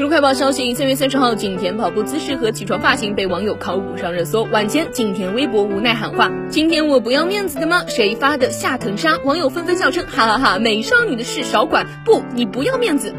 娱乐快报消息：三月三十号，景甜跑步姿势和起床发型被网友考古上热搜。晚间，景甜微博无奈喊话：“今天我不要面子的吗？谁发的下藤纱？”网友纷纷笑称：“哈哈哈，美少女的事少管，不，你不要面子。”